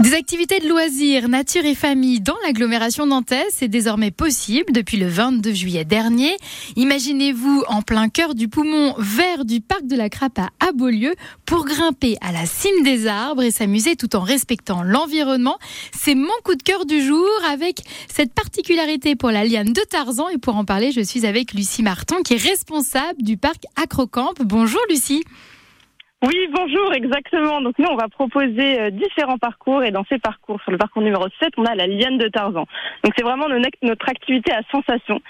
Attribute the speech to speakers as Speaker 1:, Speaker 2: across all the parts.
Speaker 1: Des activités de loisirs, nature et famille dans l'agglomération nantaise, c'est désormais possible depuis le 22 juillet dernier. Imaginez-vous en plein cœur du poumon vert du parc de la Crape à Beaulieu pour grimper à la cime des arbres et s'amuser tout en respectant l'environnement. C'est mon coup de cœur du jour avec cette particularité pour la liane de Tarzan et pour en parler, je suis avec Lucie Martin qui est responsable du parc Acrocamp. Bonjour Lucie.
Speaker 2: Oui, bonjour, exactement. Donc nous, on va proposer euh, différents parcours et dans ces parcours, sur le parcours numéro 7, on a la liane de Tarzan. Donc c'est vraiment notre activité à sensation.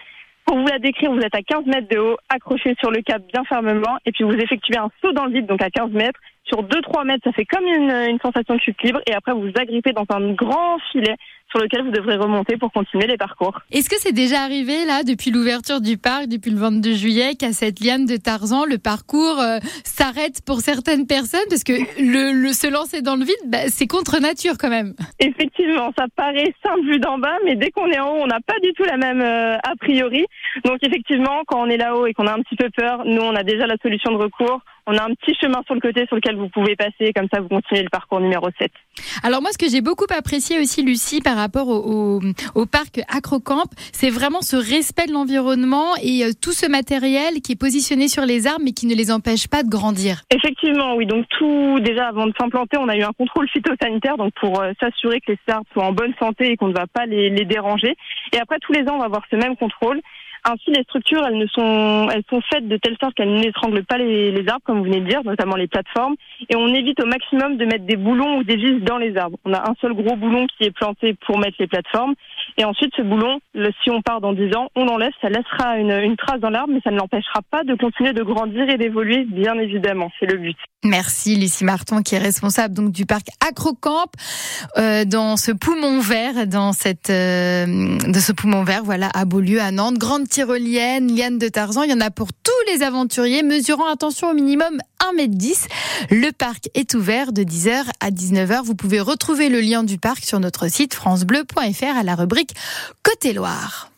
Speaker 2: Pour vous la décrire, vous êtes à 15 mètres de haut, accroché sur le cap bien fermement, et puis vous effectuez un saut dans le vide, donc à 15 mètres. Sur 2-3 mètres, ça fait comme une, une sensation de chute libre, et après vous vous agrippez dans un grand filet sur lequel vous devrez remonter pour continuer les parcours.
Speaker 1: Est-ce que c'est déjà arrivé là depuis l'ouverture du parc, depuis le 22 juillet, qu'à cette liane de Tarzan, le parcours euh, s'arrête pour certaines personnes? Parce que le, se lancer dans le vide, bah, c'est contre nature quand même.
Speaker 2: Effectivement, ça paraît simple vu d'en bas, mais dès qu'on est en haut, on n'a pas du tout la même euh, a priori. Donc effectivement, quand on est là-haut et qu'on a un petit peu peur, nous on a déjà la solution de recours. On a un petit chemin sur le côté sur lequel vous pouvez passer, comme ça vous continuez le parcours numéro 7.
Speaker 1: Alors moi, ce que j'ai beaucoup apprécié aussi, Lucie, par rapport au, au, parc Acrocamp, c'est vraiment ce respect de l'environnement et euh, tout ce matériel qui est positionné sur les arbres, mais qui ne les empêche pas de grandir.
Speaker 2: Effectivement, oui. Donc tout, déjà avant de s'implanter, on a eu un contrôle phytosanitaire, donc pour euh, s'assurer que les arbres soient en bonne santé et qu'on ne va pas les, les déranger. Et après, tous les ans, on va avoir ce même contrôle. Ainsi, les structures, elles ne sont, elles sont faites de telle sorte qu'elles n'étranglent pas les, les, arbres, comme vous venez de dire, notamment les plateformes. Et on évite au maximum de mettre des boulons ou des vis dans les arbres. On a un seul gros boulon qui est planté pour mettre les plateformes. Et ensuite, ce boulon, si on part dans 10 ans, on l'enlève, ça laissera une, trace dans l'arbre, mais ça ne l'empêchera pas de continuer de grandir et d'évoluer, bien évidemment. C'est le but.
Speaker 1: Merci Lucie Marton qui est responsable donc du parc Acrocamp euh, dans ce poumon vert dans cette euh, de ce poumon vert voilà à Beaulieu à Nantes grande tyrolienne liane de Tarzan il y en a pour tous les aventuriers mesurant attention au minimum 1m10 le parc est ouvert de 10h à 19h vous pouvez retrouver le lien du parc sur notre site francebleu.fr à la Côté Loire